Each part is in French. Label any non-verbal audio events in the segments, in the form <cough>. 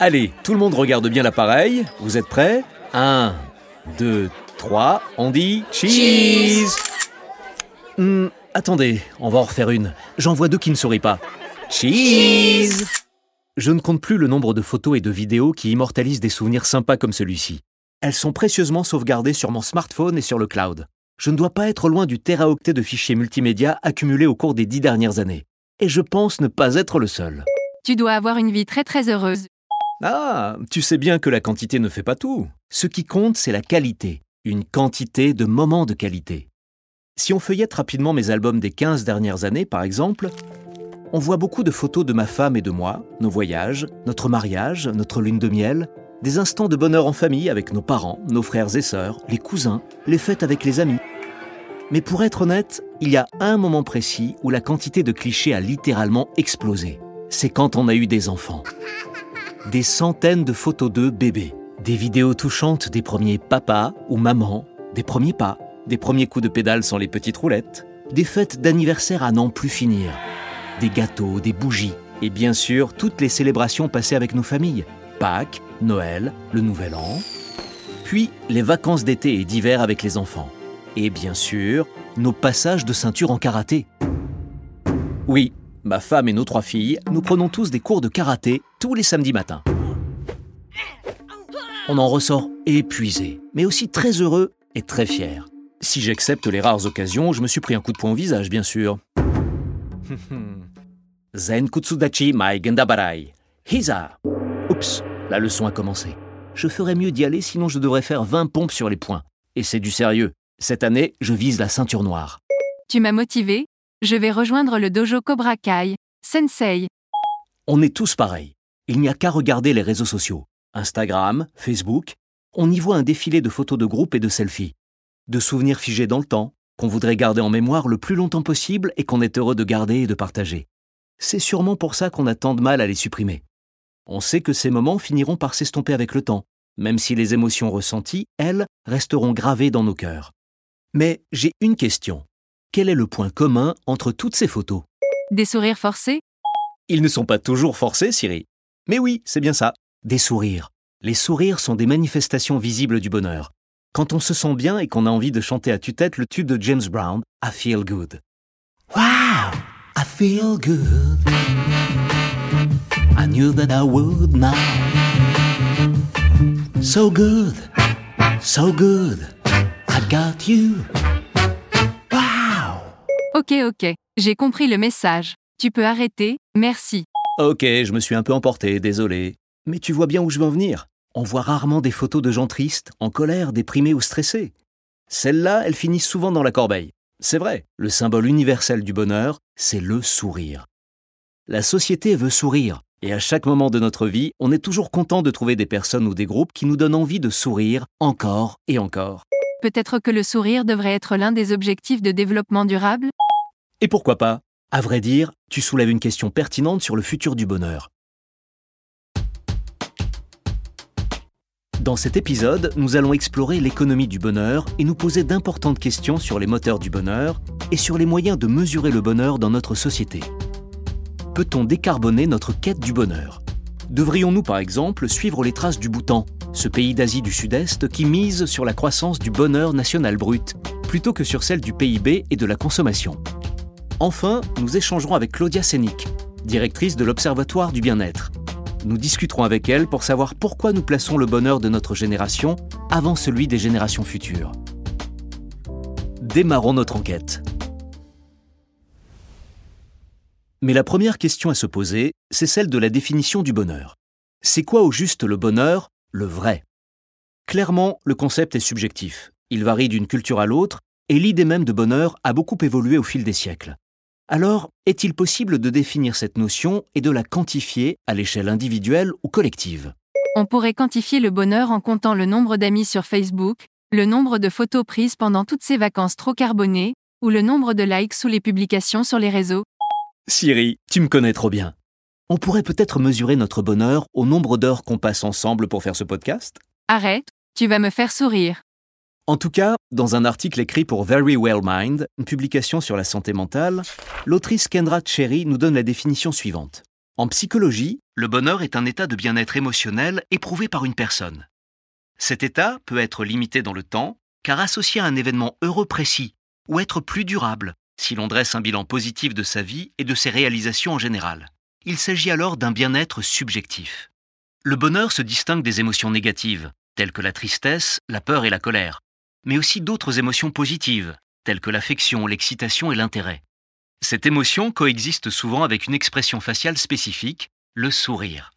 Allez, tout le monde regarde bien l'appareil. Vous êtes prêts? 1, 2, 3, on dit cheese Hmm, Attendez, on va en refaire une. J'en vois deux qui ne sourient pas. Cheese Je ne compte plus le nombre de photos et de vidéos qui immortalisent des souvenirs sympas comme celui-ci. Elles sont précieusement sauvegardées sur mon smartphone et sur le cloud. Je ne dois pas être loin du téraoctet de fichiers multimédia accumulés au cours des dix dernières années. Et je pense ne pas être le seul. Tu dois avoir une vie très très heureuse. Ah, tu sais bien que la quantité ne fait pas tout. Ce qui compte, c'est la qualité. Une quantité de moments de qualité. Si on feuillette rapidement mes albums des 15 dernières années, par exemple, on voit beaucoup de photos de ma femme et de moi, nos voyages, notre mariage, notre lune de miel, des instants de bonheur en famille avec nos parents, nos frères et sœurs, les cousins, les fêtes avec les amis. Mais pour être honnête, il y a un moment précis où la quantité de clichés a littéralement explosé. C'est quand on a eu des enfants des centaines de photos d'eux bébés, des vidéos touchantes des premiers papas ou mamans, des premiers pas, des premiers coups de pédale sans les petites roulettes, des fêtes d'anniversaire à n'en plus finir, des gâteaux, des bougies, et bien sûr toutes les célébrations passées avec nos familles, Pâques, Noël, le Nouvel An, puis les vacances d'été et d'hiver avec les enfants, et bien sûr nos passages de ceinture en karaté. Oui, ma femme et nos trois filles, nous prenons tous des cours de karaté tous les samedis matins. On en ressort épuisé, mais aussi très heureux et très fier. Si j'accepte les rares occasions, je me suis pris un coup de poing au visage, bien sûr. <laughs> Zen Kutsudachi Mai Gendabarai. Hiza. Oups, la leçon a commencé. Je ferais mieux d'y aller, sinon je devrais faire 20 pompes sur les poings. Et c'est du sérieux. Cette année, je vise la ceinture noire. Tu m'as motivé. Je vais rejoindre le dojo Cobra Kai. Sensei. On est tous pareils. Il n'y a qu'à regarder les réseaux sociaux. Instagram, Facebook. On y voit un défilé de photos de groupe et de selfies. De souvenirs figés dans le temps, qu'on voudrait garder en mémoire le plus longtemps possible et qu'on est heureux de garder et de partager. C'est sûrement pour ça qu'on a tant de mal à les supprimer. On sait que ces moments finiront par s'estomper avec le temps, même si les émotions ressenties, elles, resteront gravées dans nos cœurs. Mais j'ai une question. Quel est le point commun entre toutes ces photos? Des sourires forcés? Ils ne sont pas toujours forcés, Siri. Mais oui, c'est bien ça. Des sourires. Les sourires sont des manifestations visibles du bonheur. Quand on se sent bien et qu'on a envie de chanter à tue-tête le tube de James Brown, I Feel Good. Wow, I feel good. I knew that I would now. So good, so good. I got you. Ok ok, j'ai compris le message. Tu peux arrêter, merci. Ok, je me suis un peu emporté, désolé. Mais tu vois bien où je veux en venir. On voit rarement des photos de gens tristes, en colère, déprimés ou stressés. Celles-là, elles finissent souvent dans la corbeille. C'est vrai, le symbole universel du bonheur, c'est le sourire. La société veut sourire, et à chaque moment de notre vie, on est toujours content de trouver des personnes ou des groupes qui nous donnent envie de sourire encore et encore. Peut-être que le sourire devrait être l'un des objectifs de développement durable? Et pourquoi pas À vrai dire, tu soulèves une question pertinente sur le futur du bonheur. Dans cet épisode, nous allons explorer l'économie du bonheur et nous poser d'importantes questions sur les moteurs du bonheur et sur les moyens de mesurer le bonheur dans notre société. Peut-on décarboner notre quête du bonheur? Devrions-nous par exemple suivre les traces du Bhoutan, ce pays d'Asie du Sud-Est qui mise sur la croissance du bonheur national brut, plutôt que sur celle du PIB et de la consommation? Enfin, nous échangerons avec Claudia Sénic, directrice de l'Observatoire du bien-être. Nous discuterons avec elle pour savoir pourquoi nous plaçons le bonheur de notre génération avant celui des générations futures. Démarrons notre enquête. Mais la première question à se poser, c'est celle de la définition du bonheur. C'est quoi au juste le bonheur, le vrai? Clairement, le concept est subjectif. Il varie d'une culture à l'autre, et l'idée même de bonheur a beaucoup évolué au fil des siècles. Alors, est-il possible de définir cette notion et de la quantifier à l'échelle individuelle ou collective? On pourrait quantifier le bonheur en comptant le nombre d'amis sur Facebook, le nombre de photos prises pendant toutes ces vacances trop carbonées, ou le nombre de likes sous les publications sur les réseaux. Siri, tu me connais trop bien. On pourrait peut-être mesurer notre bonheur au nombre d'heures qu'on passe ensemble pour faire ce podcast? Arrête, tu vas me faire sourire. En tout cas, dans un article écrit pour Very Well Mind, une publication sur la santé mentale, l'autrice Kendra Cherry nous donne la définition suivante. En psychologie, le bonheur est un état de bien-être émotionnel éprouvé par une personne. Cet état peut être limité dans le temps, car associé à un événement heureux précis, ou être plus durable, si l'on dresse un bilan positif de sa vie et de ses réalisations en général. Il s'agit alors d'un bien-être subjectif. Le bonheur se distingue des émotions négatives, telles que la tristesse, la peur et la colère, mais aussi d'autres émotions positives, telles que l'affection, l'excitation et l'intérêt. Cette émotion coexiste souvent avec une expression faciale spécifique, le sourire.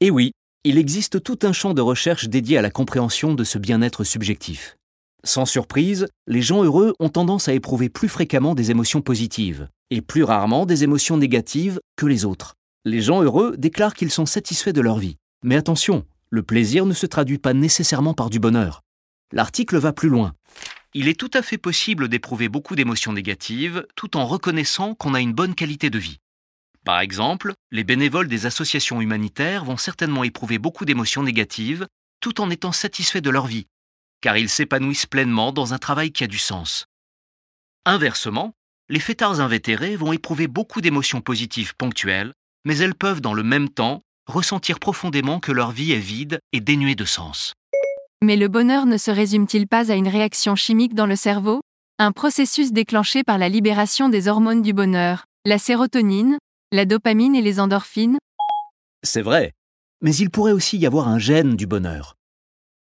Et oui, il existe tout un champ de recherche dédié à la compréhension de ce bien-être subjectif. Sans surprise, les gens heureux ont tendance à éprouver plus fréquemment des émotions positives, et plus rarement des émotions négatives que les autres. Les gens heureux déclarent qu'ils sont satisfaits de leur vie. Mais attention, le plaisir ne se traduit pas nécessairement par du bonheur. L'article va plus loin. Il est tout à fait possible d'éprouver beaucoup d'émotions négatives tout en reconnaissant qu'on a une bonne qualité de vie. Par exemple, les bénévoles des associations humanitaires vont certainement éprouver beaucoup d'émotions négatives tout en étant satisfaits de leur vie, car ils s'épanouissent pleinement dans un travail qui a du sens. Inversement, les fêtards invétérés vont éprouver beaucoup d'émotions positives ponctuelles, mais elles peuvent dans le même temps ressentir profondément que leur vie est vide et dénuée de sens. Mais le bonheur ne se résume-t-il pas à une réaction chimique dans le cerveau? Un processus déclenché par la libération des hormones du bonheur, la sérotonine, la dopamine et les endorphines? C'est vrai, mais il pourrait aussi y avoir un gène du bonheur.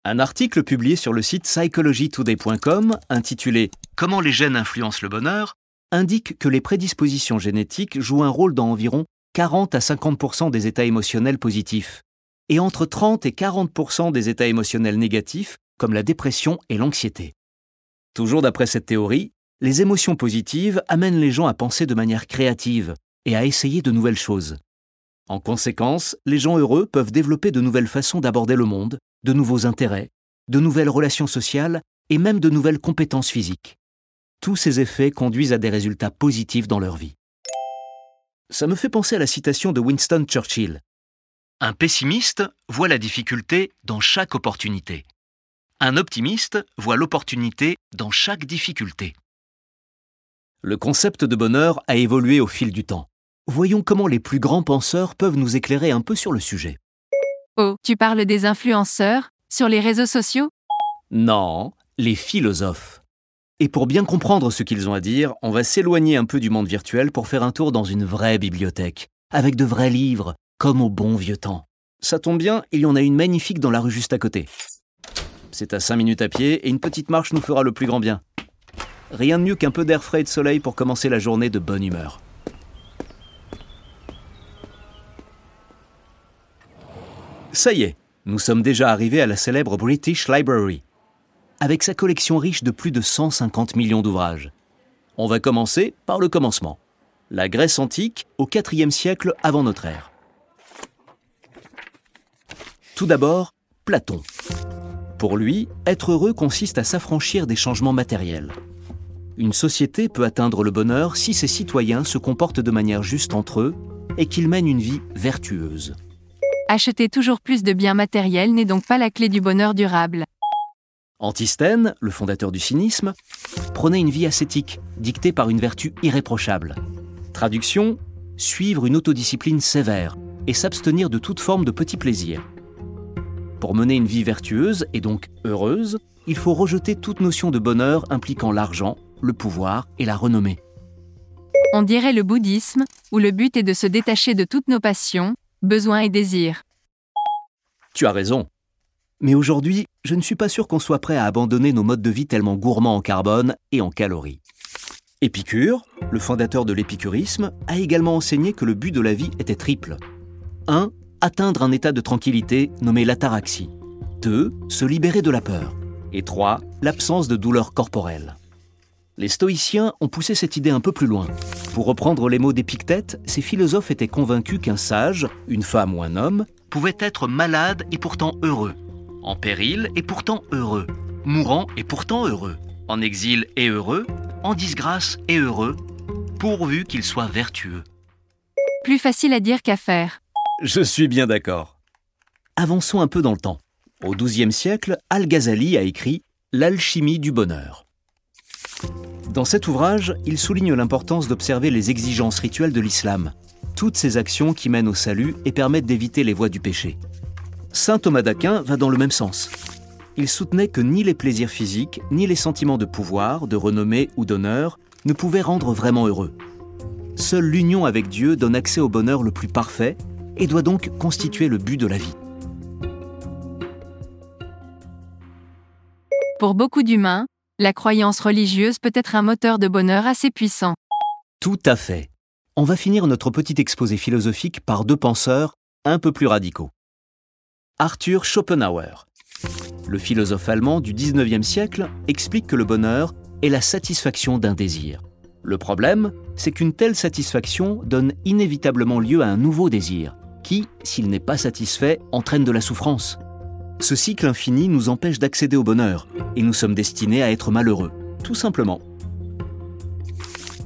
Un article publié sur le site psychologytoday.com intitulé Comment les gènes influencent le bonheur indique que les prédispositions génétiques jouent un rôle dans environ 40 à 50% des états émotionnels positifs et entre 30 et 40% des états émotionnels négatifs, comme la dépression et l'anxiété. Toujours d'après cette théorie, les émotions positives amènent les gens à penser de manière créative et à essayer de nouvelles choses. En conséquence, les gens heureux peuvent développer de nouvelles façons d'aborder le monde, de nouveaux intérêts, de nouvelles relations sociales et même de nouvelles compétences physiques. Tous ces effets conduisent à des résultats positifs dans leur vie. Ça me fait penser à la citation de Winston Churchill. Un pessimiste voit la difficulté dans chaque opportunité. Un optimiste voit l'opportunité dans chaque difficulté. Le concept de bonheur a évolué au fil du temps. Voyons comment les plus grands penseurs peuvent nous éclairer un peu sur le sujet. Oh, tu parles des influenceurs Sur les réseaux sociaux? Non, les philosophes. Et pour bien comprendre ce qu'ils ont à dire, on va s'éloigner un peu du monde virtuel pour faire un tour dans une vraie bibliothèque, avec de vrais livres, comme au bon vieux temps. Ça tombe bien, il y en a une magnifique dans la rue juste à côté. C'est à 5 minutes à pied et une petite marche nous fera le plus grand bien. Rien de mieux qu'un peu d'air frais et de soleil pour commencer la journée de bonne humeur. Ça y est, nous sommes déjà arrivés à la célèbre British Library, avec sa collection riche de plus de 150 millions d'ouvrages. On va commencer par le commencement. La Grèce antique au IVe siècle avant notre ère. Tout d'abord, Platon. Pour lui, être heureux consiste à s'affranchir des changements matériels. Une société peut atteindre le bonheur si ses citoyens se comportent de manière juste entre eux et qu'ils mènent une vie vertueuse. Acheter toujours plus de biens matériels n'est donc pas la clé du bonheur durable. Antisthène, le fondateur du cynisme, prenait une vie ascétique, dictée par une vertu irréprochable. Traduction suivre une autodiscipline sévère et s'abstenir de toute forme de petits plaisirs. Pour mener une vie vertueuse et donc heureuse, il faut rejeter toute notion de bonheur impliquant l'argent, le pouvoir et la renommée. On dirait le bouddhisme, où le but est de se détacher de toutes nos passions, besoins et désirs. Tu as raison. Mais aujourd'hui, je ne suis pas sûr qu'on soit prêt à abandonner nos modes de vie tellement gourmands en carbone et en calories. Épicure, le fondateur de l'épicurisme, a également enseigné que le but de la vie était triple. 1 atteindre un état de tranquillité nommé l'ataraxie. 2. Se libérer de la peur. Et 3. L'absence de douleur corporelle. Les stoïciens ont poussé cette idée un peu plus loin. Pour reprendre les mots d'Épictète, ces philosophes étaient convaincus qu'un sage, une femme ou un homme, pouvait être malade et pourtant heureux, en péril et pourtant heureux, mourant et pourtant heureux, en exil et heureux, en disgrâce et heureux, pourvu qu'il soit vertueux. Plus facile à dire qu'à faire. Je suis bien d'accord. Avançons un peu dans le temps. Au XIIe siècle, Al-Ghazali a écrit L'alchimie du bonheur. Dans cet ouvrage, il souligne l'importance d'observer les exigences rituelles de l'islam, toutes ces actions qui mènent au salut et permettent d'éviter les voies du péché. Saint Thomas d'Aquin va dans le même sens. Il soutenait que ni les plaisirs physiques, ni les sentiments de pouvoir, de renommée ou d'honneur ne pouvaient rendre vraiment heureux. Seule l'union avec Dieu donne accès au bonheur le plus parfait et doit donc constituer le but de la vie. Pour beaucoup d'humains, la croyance religieuse peut être un moteur de bonheur assez puissant. Tout à fait. On va finir notre petit exposé philosophique par deux penseurs un peu plus radicaux. Arthur Schopenhauer, le philosophe allemand du 19e siècle, explique que le bonheur est la satisfaction d'un désir. Le problème, c'est qu'une telle satisfaction donne inévitablement lieu à un nouveau désir, qui, s'il n'est pas satisfait, entraîne de la souffrance. Ce cycle infini nous empêche d'accéder au bonheur, et nous sommes destinés à être malheureux, tout simplement.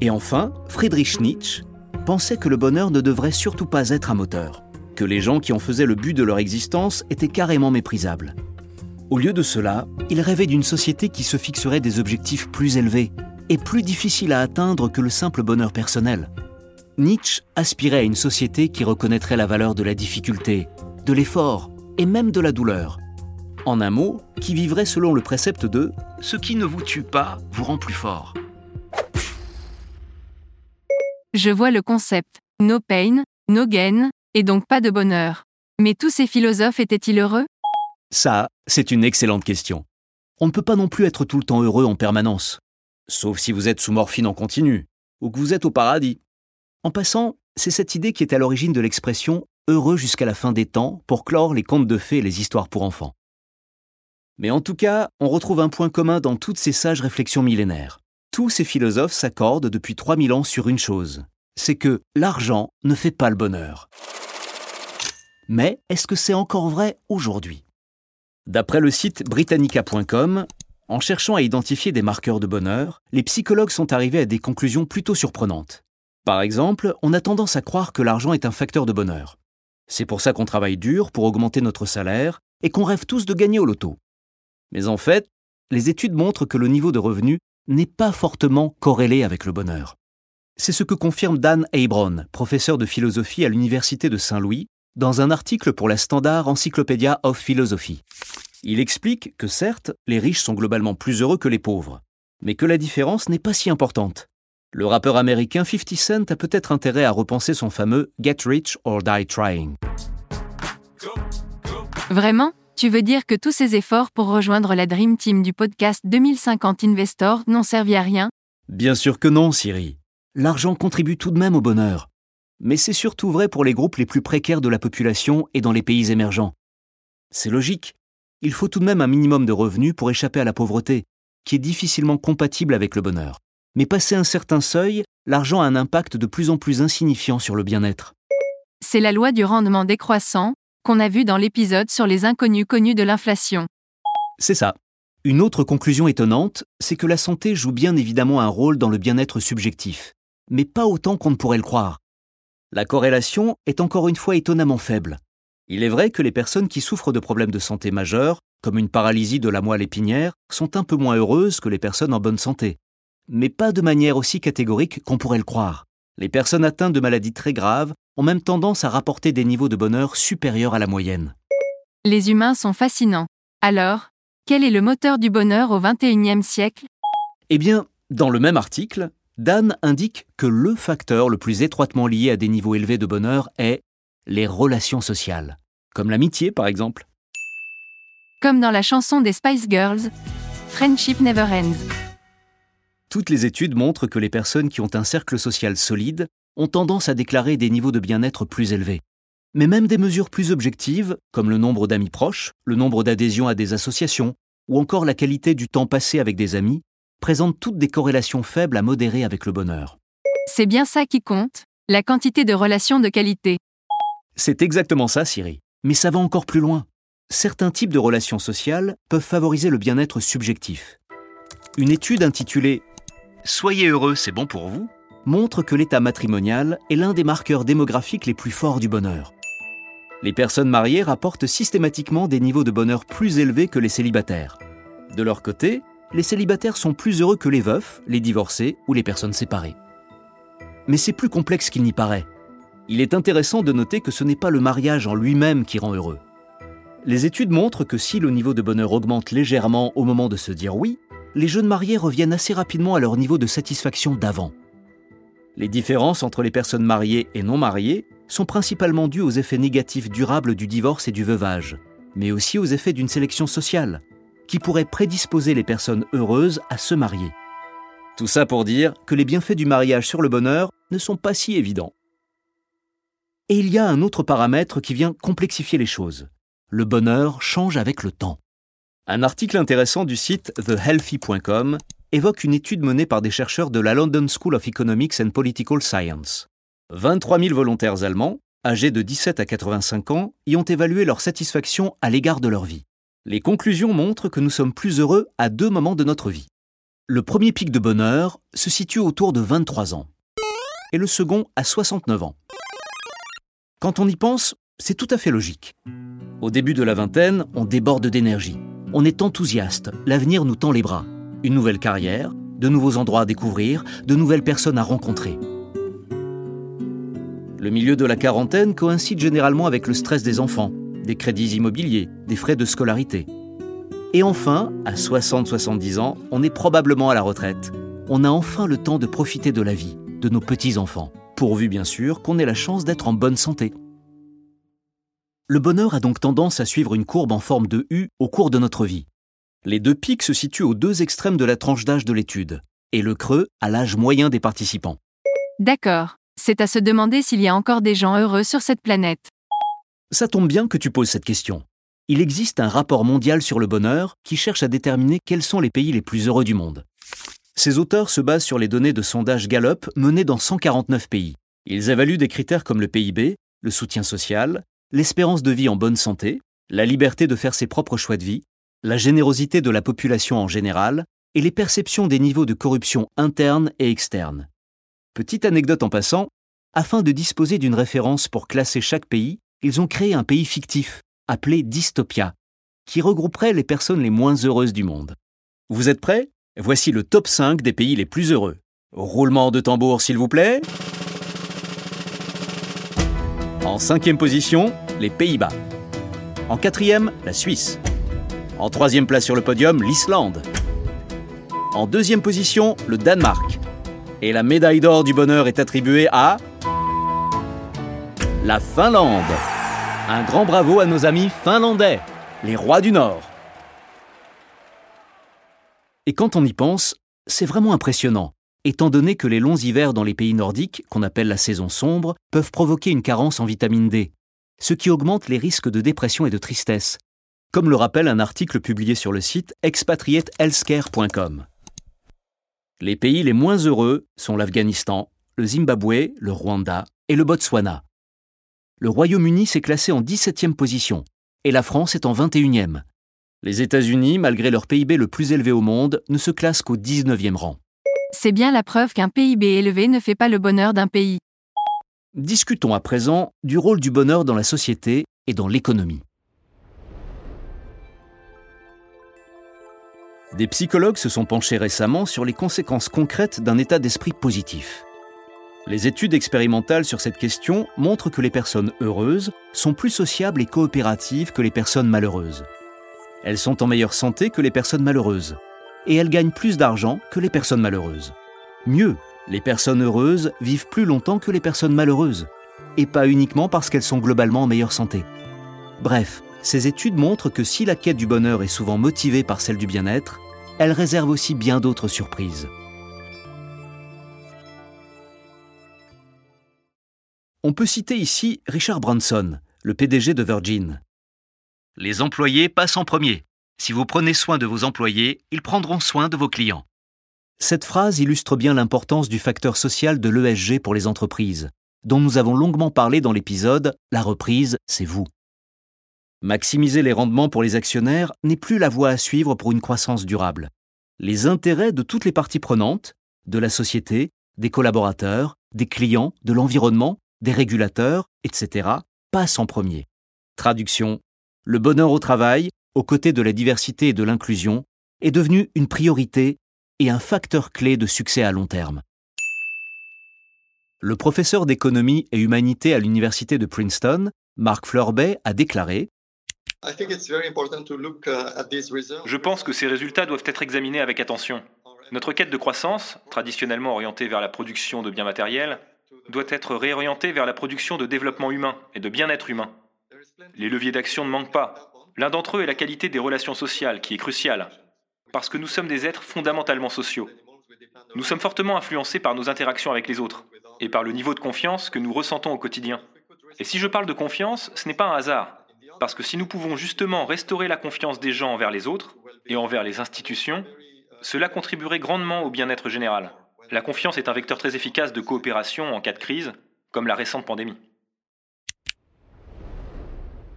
Et enfin, Friedrich Nietzsche pensait que le bonheur ne devrait surtout pas être un moteur, que les gens qui en faisaient le but de leur existence étaient carrément méprisables. Au lieu de cela, il rêvait d'une société qui se fixerait des objectifs plus élevés et plus difficiles à atteindre que le simple bonheur personnel. Nietzsche aspirait à une société qui reconnaîtrait la valeur de la difficulté, de l'effort et même de la douleur, en un mot, qui vivrait selon le précepte de ⁇ Ce qui ne vous tue pas vous rend plus fort ⁇ Je vois le concept no pain, no gain, et donc pas de bonheur. Mais tous ces philosophes étaient-ils heureux? Ça, c'est une excellente question. On ne peut pas non plus être tout le temps heureux en permanence. Sauf si vous êtes sous morphine en continu, ou que vous êtes au paradis. En passant, c'est cette idée qui est à l'origine de l'expression heureux jusqu'à la fin des temps pour clore les contes de fées et les histoires pour enfants. Mais en tout cas, on retrouve un point commun dans toutes ces sages réflexions millénaires. Tous ces philosophes s'accordent depuis 3000 ans sur une chose, c'est que l'argent ne fait pas le bonheur. Mais est-ce que c'est encore vrai aujourd'hui? D'après le site britannica.com, en cherchant à identifier des marqueurs de bonheur, les psychologues sont arrivés à des conclusions plutôt surprenantes. Par exemple, on a tendance à croire que l'argent est un facteur de bonheur. C'est pour ça qu'on travaille dur pour augmenter notre salaire et qu'on rêve tous de gagner au loto. Mais en fait, les études montrent que le niveau de revenu n'est pas fortement corrélé avec le bonheur. C'est ce que confirme Dan Abron, professeur de philosophie à l'Université de Saint-Louis, dans un article pour la Standard Encyclopedia of Philosophy. Il explique que certes, les riches sont globalement plus heureux que les pauvres, mais que la différence n'est pas si importante. Le rappeur américain 50 Cent a peut-être intérêt à repenser son fameux Get Rich or Die Trying. Vraiment? Tu veux dire que tous ces efforts pour rejoindre la Dream Team du podcast 2050 Investor n'ont servi à rien? Bien sûr que non, Siri. L'argent contribue tout de même au bonheur. Mais c'est surtout vrai pour les groupes les plus précaires de la population et dans les pays émergents. C'est logique. Il faut tout de même un minimum de revenus pour échapper à la pauvreté, qui est difficilement compatible avec le bonheur. Mais passé un certain seuil, l'argent a un impact de plus en plus insignifiant sur le bien-être. C'est la loi du rendement décroissant, qu'on a vu dans l'épisode sur les inconnus connus de l'inflation. C'est ça. Une autre conclusion étonnante, c'est que la santé joue bien évidemment un rôle dans le bien-être subjectif, mais pas autant qu'on ne pourrait le croire. La corrélation est encore une fois étonnamment faible. Il est vrai que les personnes qui souffrent de problèmes de santé majeurs, comme une paralysie de la moelle épinière, sont un peu moins heureuses que les personnes en bonne santé. Mais pas de manière aussi catégorique qu'on pourrait le croire. Les personnes atteintes de maladies très graves ont même tendance à rapporter des niveaux de bonheur supérieurs à la moyenne. Les humains sont fascinants. Alors, quel est le moteur du bonheur au XXIe siècle? Eh bien, dans le même article, Dan indique que le facteur le plus étroitement lié à des niveaux élevés de bonheur est les relations sociales, comme l'amitié par exemple. Comme dans la chanson des Spice Girls, Friendship Never Ends. Toutes les études montrent que les personnes qui ont un cercle social solide ont tendance à déclarer des niveaux de bien-être plus élevés. Mais même des mesures plus objectives, comme le nombre d'amis proches, le nombre d'adhésions à des associations, ou encore la qualité du temps passé avec des amis, présentent toutes des corrélations faibles à modérer avec le bonheur. C'est bien ça qui compte, la quantité de relations de qualité. C'est exactement ça, Siri. Mais ça va encore plus loin. Certains types de relations sociales peuvent favoriser le bien-être subjectif. Une étude intitulée Soyez heureux, c'est bon pour vous montre que l'état matrimonial est l'un des marqueurs démographiques les plus forts du bonheur. Les personnes mariées rapportent systématiquement des niveaux de bonheur plus élevés que les célibataires. De leur côté, les célibataires sont plus heureux que les veufs, les divorcés ou les personnes séparées. Mais c'est plus complexe qu'il n'y paraît. Il est intéressant de noter que ce n'est pas le mariage en lui-même qui rend heureux. Les études montrent que si le niveau de bonheur augmente légèrement au moment de se dire oui, les jeunes mariés reviennent assez rapidement à leur niveau de satisfaction d'avant. Les différences entre les personnes mariées et non mariées sont principalement dues aux effets négatifs durables du divorce et du veuvage, mais aussi aux effets d'une sélection sociale, qui pourrait prédisposer les personnes heureuses à se marier. Tout ça pour dire que les bienfaits du mariage sur le bonheur ne sont pas si évidents. Et il y a un autre paramètre qui vient complexifier les choses. Le bonheur change avec le temps. Un article intéressant du site thehealthy.com évoque une étude menée par des chercheurs de la London School of Economics and Political Science. 23 000 volontaires allemands, âgés de 17 à 85 ans, y ont évalué leur satisfaction à l'égard de leur vie. Les conclusions montrent que nous sommes plus heureux à deux moments de notre vie. Le premier pic de bonheur se situe autour de 23 ans et le second à 69 ans. Quand on y pense, c'est tout à fait logique. Au début de la vingtaine, on déborde d'énergie. On est enthousiaste, l'avenir nous tend les bras. Une nouvelle carrière, de nouveaux endroits à découvrir, de nouvelles personnes à rencontrer. Le milieu de la quarantaine coïncide généralement avec le stress des enfants, des crédits immobiliers, des frais de scolarité. Et enfin, à 60-70 ans, on est probablement à la retraite. On a enfin le temps de profiter de la vie, de nos petits-enfants, pourvu bien sûr qu'on ait la chance d'être en bonne santé. Le bonheur a donc tendance à suivre une courbe en forme de U au cours de notre vie. Les deux pics se situent aux deux extrêmes de la tranche d'âge de l'étude, et le creux à l'âge moyen des participants. D'accord. C'est à se demander s'il y a encore des gens heureux sur cette planète. Ça tombe bien que tu poses cette question. Il existe un rapport mondial sur le bonheur qui cherche à déterminer quels sont les pays les plus heureux du monde. Ces auteurs se basent sur les données de sondage Gallup menés dans 149 pays. Ils évaluent des critères comme le PIB, le soutien social, l'espérance de vie en bonne santé, la liberté de faire ses propres choix de vie, la générosité de la population en général et les perceptions des niveaux de corruption interne et externe. Petite anecdote en passant, afin de disposer d'une référence pour classer chaque pays, ils ont créé un pays fictif, appelé Dystopia, qui regrouperait les personnes les moins heureuses du monde. Vous êtes prêts? Voici le top 5 des pays les plus heureux. Roulement de tambour s'il vous plaît. En cinquième position, les Pays-Bas. En quatrième, la Suisse. En troisième place sur le podium, l'Islande. En deuxième position, le Danemark. Et la médaille d'or du bonheur est attribuée à... La Finlande. Un grand bravo à nos amis finlandais, les rois du Nord. Et quand on y pense, c'est vraiment impressionnant, étant donné que les longs hivers dans les pays nordiques, qu'on appelle la saison sombre, peuvent provoquer une carence en vitamine D, ce qui augmente les risques de dépression et de tristesse, comme le rappelle un article publié sur le site expatriatehealthcare.com. Les pays les moins heureux sont l'Afghanistan, le Zimbabwe, le Rwanda et le Botswana. Le Royaume-Uni s'est classé en 17e position et la France est en 21e. Les États-Unis, malgré leur PIB le plus élevé au monde, ne se classent qu'au 19e rang. C'est bien la preuve qu'un PIB élevé ne fait pas le bonheur d'un pays. Discutons à présent du rôle du bonheur dans la société et dans l'économie. Des psychologues se sont penchés récemment sur les conséquences concrètes d'un état d'esprit positif. Les études expérimentales sur cette question montrent que les personnes heureuses sont plus sociables et coopératives que les personnes malheureuses. Elles sont en meilleure santé que les personnes malheureuses. Et elles gagnent plus d'argent que les personnes malheureuses. Mieux, les personnes heureuses vivent plus longtemps que les personnes malheureuses. Et pas uniquement parce qu'elles sont globalement en meilleure santé. Bref, ces études montrent que si la quête du bonheur est souvent motivée par celle du bien-être, elle réserve aussi bien d'autres surprises. On peut citer ici Richard Branson, le PDG de Virgin. Les employés passent en premier. Si vous prenez soin de vos employés, ils prendront soin de vos clients. Cette phrase illustre bien l'importance du facteur social de l'ESG pour les entreprises, dont nous avons longuement parlé dans l'épisode La reprise, c'est vous. Maximiser les rendements pour les actionnaires n'est plus la voie à suivre pour une croissance durable. Les intérêts de toutes les parties prenantes, de la société, des collaborateurs, des clients, de l'environnement, des régulateurs, etc., passent en premier. Traduction. Le bonheur au travail, aux côtés de la diversité et de l'inclusion, est devenu une priorité et un facteur clé de succès à long terme. Le professeur d'économie et humanité à l'université de Princeton, Mark Fleurbet, a déclaré Je pense que ces résultats doivent être examinés avec attention. Notre quête de croissance, traditionnellement orientée vers la production de biens matériels, doit être réorientée vers la production de développement humain et de bien-être humain. Les leviers d'action ne manquent pas. L'un d'entre eux est la qualité des relations sociales, qui est cruciale, parce que nous sommes des êtres fondamentalement sociaux. Nous sommes fortement influencés par nos interactions avec les autres et par le niveau de confiance que nous ressentons au quotidien. Et si je parle de confiance, ce n'est pas un hasard, parce que si nous pouvons justement restaurer la confiance des gens envers les autres et envers les institutions, cela contribuerait grandement au bien-être général. La confiance est un vecteur très efficace de coopération en cas de crise, comme la récente pandémie.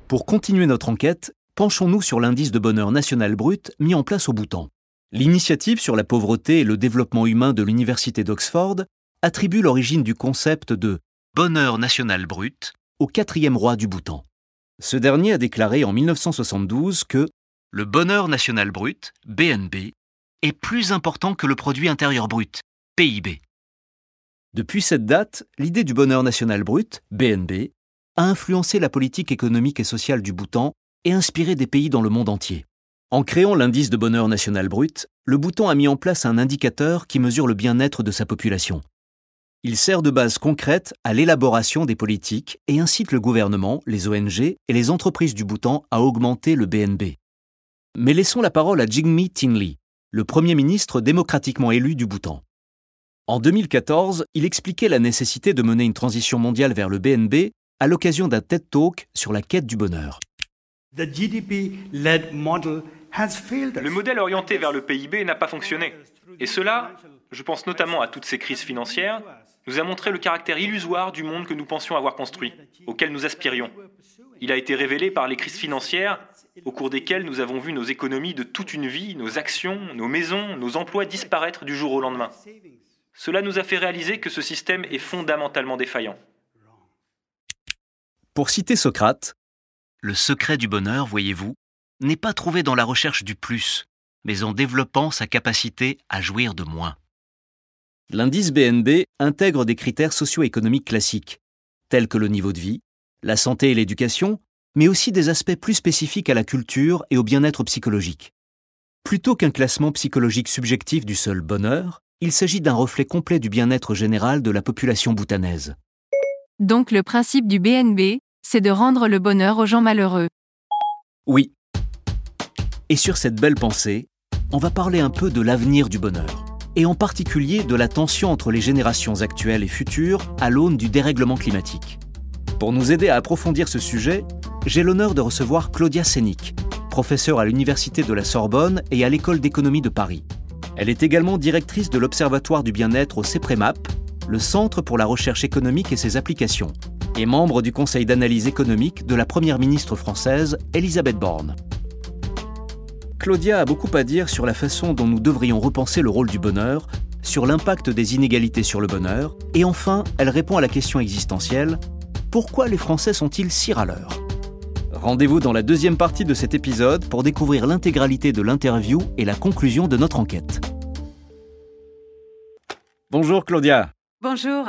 Pour continuer notre enquête, penchons-nous sur l'indice de bonheur national brut mis en place au Bhoutan. L'initiative sur la pauvreté et le développement humain de l'Université d'Oxford attribue l'origine du concept de bonheur national brut au quatrième roi du Bhoutan. Ce dernier a déclaré en 1972 que le bonheur national brut, BNB, est plus important que le produit intérieur brut, PIB. Depuis cette date, l'idée du bonheur national brut, BNB, a influencé la politique économique et sociale du Bhoutan et inspiré des pays dans le monde entier. En créant l'indice de bonheur national brut, le Bhoutan a mis en place un indicateur qui mesure le bien-être de sa population. Il sert de base concrète à l'élaboration des politiques et incite le gouvernement, les ONG et les entreprises du Bhoutan à augmenter le BNB. Mais laissons la parole à Jigme Tinley, le Premier ministre démocratiquement élu du Bhoutan. En 2014, il expliquait la nécessité de mener une transition mondiale vers le BNB à l'occasion d'un TED Talk sur la quête du bonheur. Le modèle orienté vers le PIB n'a pas fonctionné. Et cela, je pense notamment à toutes ces crises financières, nous a montré le caractère illusoire du monde que nous pensions avoir construit, auquel nous aspirions. Il a été révélé par les crises financières au cours desquelles nous avons vu nos économies de toute une vie, nos actions, nos maisons, nos emplois disparaître du jour au lendemain. Cela nous a fait réaliser que ce système est fondamentalement défaillant. Pour citer Socrate, le secret du bonheur, voyez-vous, n'est pas trouvé dans la recherche du plus, mais en développant sa capacité à jouir de moins. L'indice BNB intègre des critères socio-économiques classiques, tels que le niveau de vie, la santé et l'éducation, mais aussi des aspects plus spécifiques à la culture et au bien-être psychologique. Plutôt qu'un classement psychologique subjectif du seul bonheur, il s'agit d'un reflet complet du bien-être général de la population boutanaise. Donc le principe du BNB, de rendre le bonheur aux gens malheureux. Oui. Et sur cette belle pensée, on va parler un peu de l'avenir du bonheur, et en particulier de la tension entre les générations actuelles et futures à l'aune du dérèglement climatique. Pour nous aider à approfondir ce sujet, j'ai l'honneur de recevoir Claudia Sénic, professeure à l'Université de la Sorbonne et à l'École d'économie de Paris. Elle est également directrice de l'Observatoire du bien-être au CEPREMAP, le Centre pour la recherche économique et ses applications, et membre du Conseil d'analyse économique de la Première ministre française Elisabeth Borne. Claudia a beaucoup à dire sur la façon dont nous devrions repenser le rôle du bonheur, sur l'impact des inégalités sur le bonheur, et enfin, elle répond à la question existentielle pourquoi les Français sont-ils si râleurs? Rendez-vous dans la deuxième partie de cet épisode pour découvrir l'intégralité de l'interview et la conclusion de notre enquête. Bonjour Claudia. Bonjour.